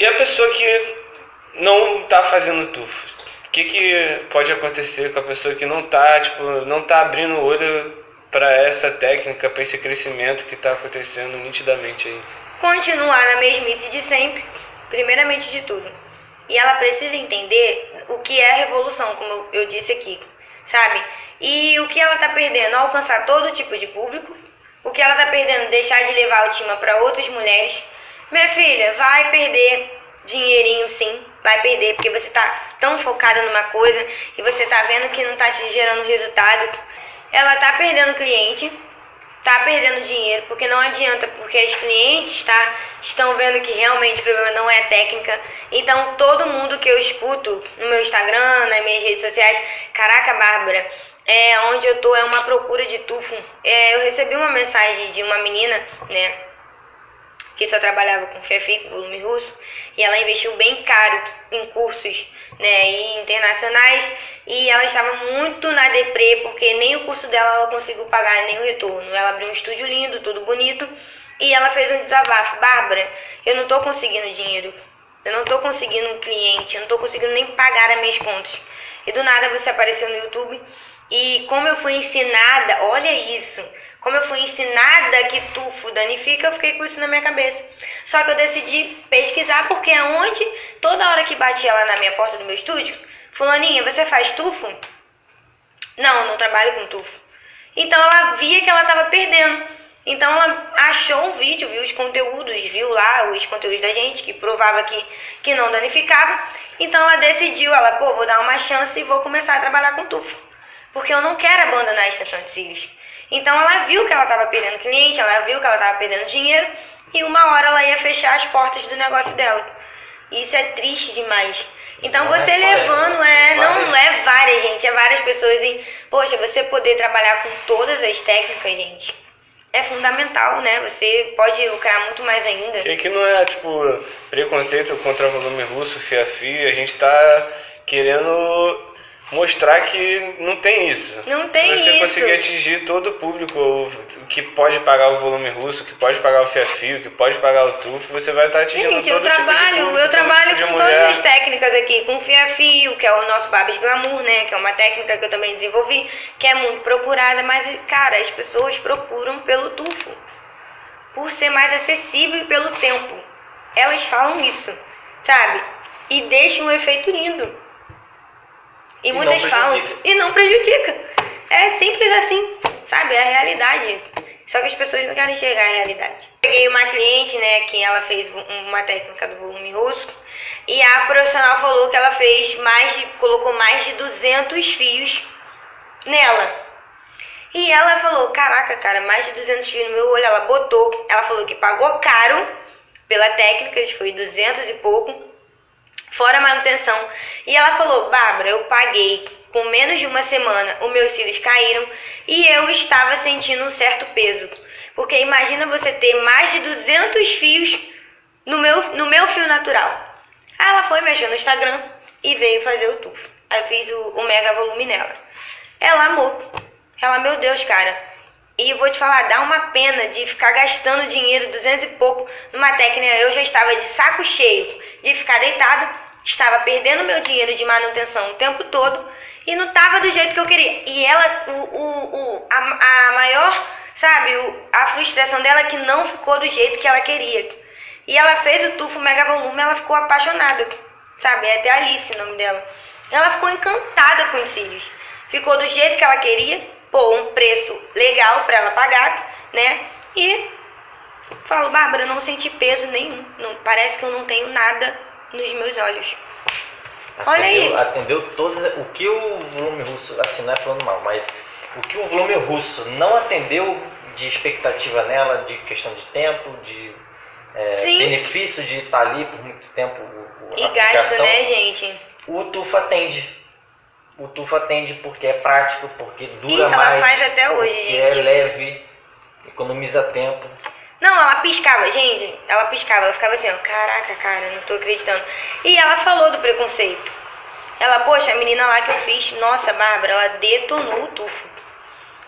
E a pessoa que não tá fazendo tufo? O que, que pode acontecer com a pessoa que não tá, tipo, não tá abrindo o olho para essa técnica, para esse crescimento que está acontecendo nitidamente aí? Continuar na mesmice de sempre, primeiramente de tudo. E ela precisa entender o que é a revolução, como eu disse aqui, sabe? E o que ela está perdendo, alcançar todo tipo de público. O que ela está perdendo, deixar de levar a autoestima para outras mulheres. Minha filha, vai perder dinheirinho sim, vai perder, porque você está tão focada numa coisa e você está vendo que não está te gerando resultado. Ela está perdendo cliente, está perdendo dinheiro, porque não adianta, porque os clientes tá, estão vendo que realmente o problema não é técnica. Então, todo mundo que eu escuto no meu Instagram, nas minhas redes sociais, caraca, Bárbara, é, onde eu tô é uma procura de tufo. É, eu recebi uma mensagem de uma menina, né, que só trabalhava com FEFI, volume russo, e ela investiu bem caro em cursos né, internacionais e ela estava muito na deprê porque nem o curso dela ela conseguiu pagar nem o retorno. Ela abriu um estúdio lindo, tudo bonito, e ela fez um desabafo. Bárbara, eu não estou conseguindo dinheiro, eu não estou conseguindo um cliente, eu não estou conseguindo nem pagar as minhas contas. E do nada você apareceu no YouTube e como eu fui ensinada, olha isso, como eu fui ensinada que tufo danifica, eu fiquei com isso na minha cabeça. Só que eu decidi pesquisar porque é onde toda hora que batia lá na minha porta do meu estúdio, fulaninha, você faz tufo? Não, não trabalho com tufo. Então ela via que ela estava perdendo. Então ela achou um vídeo, viu os conteúdos, viu lá os conteúdos da gente que provava que, que não danificava. Então ela decidiu, ela, pô, vou dar uma chance e vou começar a trabalhar com tufo porque eu não quero abandonar a estação de cílios. Então ela viu que ela estava perdendo cliente, ela viu que ela estava perdendo dinheiro e uma hora ela ia fechar as portas do negócio dela. Isso é triste demais. Então não você é levando, é, não é várias, gente, é várias pessoas e, poxa, você poder trabalhar com todas as técnicas, gente, é fundamental, né? Você pode lucrar muito mais ainda. Que aqui não é, tipo, preconceito contra volume russo, fia fia, a gente tá querendo mostrar que não tem isso. Não tem Se você isso. conseguir atingir todo o público que pode pagar o volume russo, que pode pagar o fia-fio, que pode pagar o tufo, você vai estar atingindo Gente, todo eu tipo trabalho, de público, eu trabalho tipo com todas as técnicas aqui, com fia-fio, que é o nosso Babs Glamour, né? Que é uma técnica que eu também desenvolvi, que é muito procurada, mas, cara, as pessoas procuram pelo tufo. Por ser mais acessível e pelo tempo. Elas falam isso, sabe? E deixam um efeito lindo. E, E muitas falam. E não prejudica. É simples assim, sabe? É a realidade. Só que as pessoas não querem enxergar a realidade. Peguei uma cliente, né, que ela fez um- uma técnica do volume rosto. E a profissional falou que ela fez mais de, colocou mais de 200 fios nela. E ela falou, caraca, cara, mais de 200 fios no meu olho. Ela botou, ela falou que pagou caro pela técnica, foi 200 e pouco fora a manutenção. E ela falou: Bárbara, eu paguei com menos de uma semana, os meus cílios caíram e eu estava sentindo um certo peso. Porque imagina você ter mais de 200 fios no meu, no meu fio natural. Aí ela foi mexer no Instagram e veio fazer o tufo. Aí fiz o, o mega volume nela. Ela amou. Ela, meu Deus, cara. E vou te falar, dá uma pena de ficar gastando dinheiro, 200 e pouco, numa técnica. Eu já estava de saco cheio de ficar deitada, estava perdendo meu dinheiro de manutenção o tempo todo e não estava do jeito que eu queria. E ela, o, o, o, a, a maior, sabe, o, a frustração dela é que não ficou do jeito que ela queria. E ela fez o tufo mega volume, ela ficou apaixonada, sabe? É até Alice o nome dela. Ela ficou encantada com os cílios. Ficou do jeito que ela queria, pô, um preço legal para ela pagar, né? E falo, Bárbara, eu não senti peso nenhum. Não, parece que eu não tenho nada nos meus olhos. Olha aí. Atendeu, atendeu todas. O que o volume russo, assim, não é falando mal, mas o que o volume russo não atendeu de expectativa nela, de questão de tempo, de é, benefício de estar ali por muito tempo, o, o- E gasto, né, gente? o tufo atende. O tufo atende porque é prático, porque dura E ela mais, faz até hoje, porque gente. é leve, economiza tempo. Não, ela piscava, gente. Ela piscava, ela ficava assim, ó, caraca, cara, eu não tô acreditando. E ela falou do preconceito. Ela, poxa, a menina lá que eu fiz, nossa, Bárbara, ela detonou o tufo.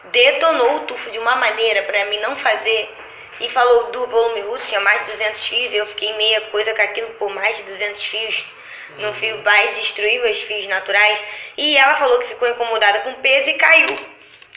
Detonou o tufo de uma maneira pra mim não fazer. e falou do volume russo, tinha mais de 200 fios, eu fiquei meia coisa com aquilo por mais de 200 fios. No fio vai destruir os fios naturais. E ela falou que ficou incomodada com o peso e caiu.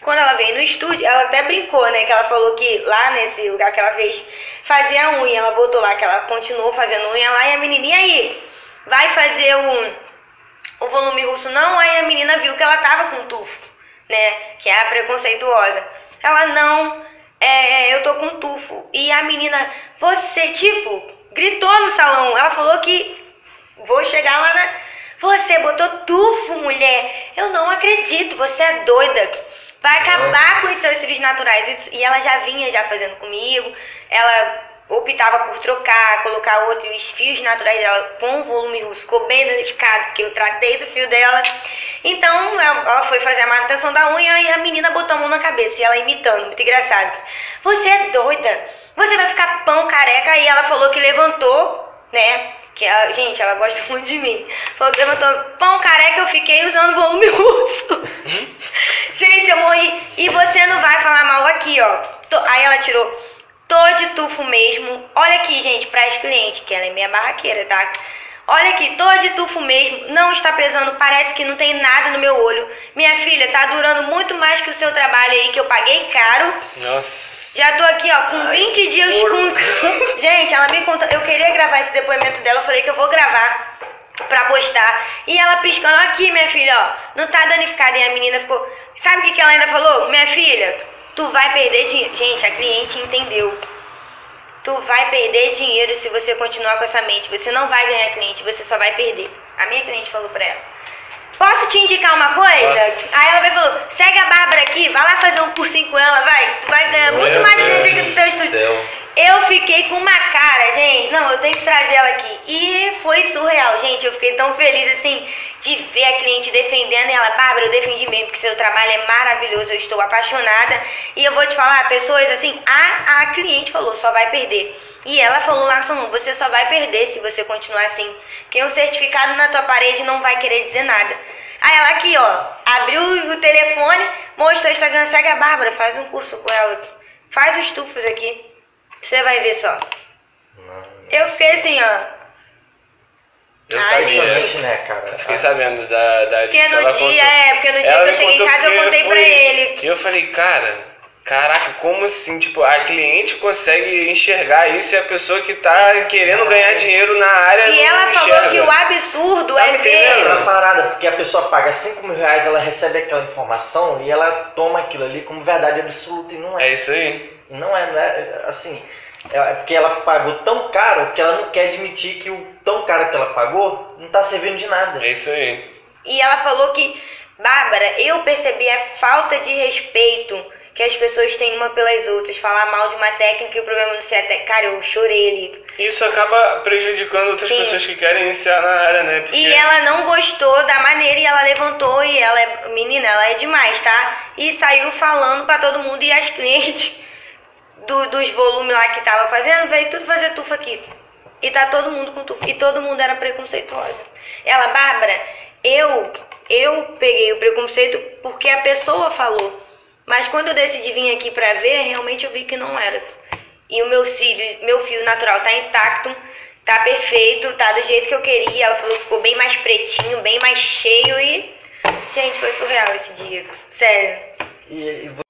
Quando ela veio no estúdio, ela até brincou, né? Que ela falou que lá nesse lugar que ela fez, fazia a unha. Ela voltou lá, que ela continuou fazendo unha lá e a menininha aí, vai fazer o, o volume russo não? Aí a menina viu que ela tava com tufo, né? Que é a preconceituosa. Ela, não, é, eu tô com tufo. E a menina, você, tipo, gritou no salão. Ela falou que vou chegar lá na. Você botou tufo, mulher. Eu não acredito, você é doida. Vai acabar com os seus cílios naturais. E ela já vinha já fazendo comigo. Ela optava por trocar, colocar outros fios naturais dela com volume russo. Ficou bem danificado, porque eu tratei do fio dela. Então ela foi fazer a manutenção da unha e a menina botou a mão na cabeça. E ela imitando, muito engraçado. Você é doida. Você vai ficar pão careca. E ela falou que levantou, né? Que ela, gente, ela gosta muito de mim. Falou que levantou pão careca, eu fiquei usando volume russo. gente, eu morri. E você não vai falar mal aqui, ó. Tô, aí ela tirou. Tô de tufo mesmo. Olha aqui, gente, para as clientes, que ela é minha barraqueira, tá? Olha aqui, tô de tufo mesmo, não está pesando, parece que não tem nada no meu olho. Minha filha, tá durando muito mais que o seu trabalho aí, que eu paguei caro. Nossa. Já tô aqui, ó, com 20 dias com. Gente, ela me conta. Eu queria gravar esse depoimento dela, eu falei que eu vou gravar pra postar. E ela piscando aqui, minha filha, ó. Não tá danificada. E a menina ficou. Sabe o que, que ela ainda falou? Minha filha, tu vai perder dinheiro. Gente, a cliente entendeu. Tu vai perder dinheiro se você continuar com essa mente. Você não vai ganhar cliente, você só vai perder. A minha cliente falou pra ela. Posso te indicar uma coisa? Posso. Aí ela vai falou, segue a Bárbara aqui, vai lá fazer um cursinho com ela, vai. Tu vai ganhar muito Meu mais Deus cliente aqui no teu estúdio. céu. Eu fiquei com uma cara, gente. Não, eu tenho que trazer ela aqui. E foi surreal, gente. Eu fiquei tão feliz assim de ver a cliente defendendo ela. Bárbara, eu defendi mesmo, porque seu trabalho é maravilhoso. Eu estou apaixonada. E eu vou te falar, pessoas assim, a, a cliente falou, só vai perder. E ela falou lá salão, você só vai perder se você continuar assim. Porque um certificado na tua parede não vai querer dizer nada. Aí ela aqui, ó, abriu o telefone, mostrou o Instagram, segue a Bárbara, faz um curso com ela. Faz os tufos aqui. Você vai ver só. Não, Eu fiquei assim, ó. Eu Ai, sabia. Principalmente, né, cara? Eu fiquei sabendo da, da Porque no ela dia, contou. é, porque no dia Ela que eu cheguei em casa eu contei pra ele. E eu falei, cara, caraca, como assim? Tipo, a cliente consegue enxergar isso e a pessoa que tá querendo ganhar dinheiro na área E não ela falou enxerga. que o absurdo Tá é ver. É parada, porque a pessoa paga 5 mil reais, ela recebe aquela informação e ela toma aquilo ali como verdade absoluta e não é. É isso aí. Não é, não é assim. É porque ela pagou tão caro que ela não quer admitir que o tão caro que ela pagou não tá servindo de nada. É isso aí. E ela falou que, Bárbara, eu percebi a falta de respeito que as pessoas têm uma pelas outras. Falar mal de uma técnica e o problema não ser até. Cara, eu chorei ali. Isso acaba prejudicando outras Sim. pessoas que querem iniciar na área, né? Porque E ela não gostou da maneira e ela levantou e ela é. Menina, ela é demais, tá? E saiu falando pra todo mundo e as clientes do- dos volumes lá que tava fazendo, veio tudo fazer tufa aqui. E tá todo mundo com tufa. E todo mundo era preconceituosa. Ela, Bárbara, eu, eu peguei o preconceito porque a pessoa falou. Mas quando eu decidi vir aqui pra ver, realmente eu vi que não era. E o meu cílio, meu fio natural tá intacto, tá perfeito, tá do jeito que eu queria. Ela falou que ficou bem mais pretinho, bem mais cheio e. Gente, foi surreal esse dia. Sério. E, e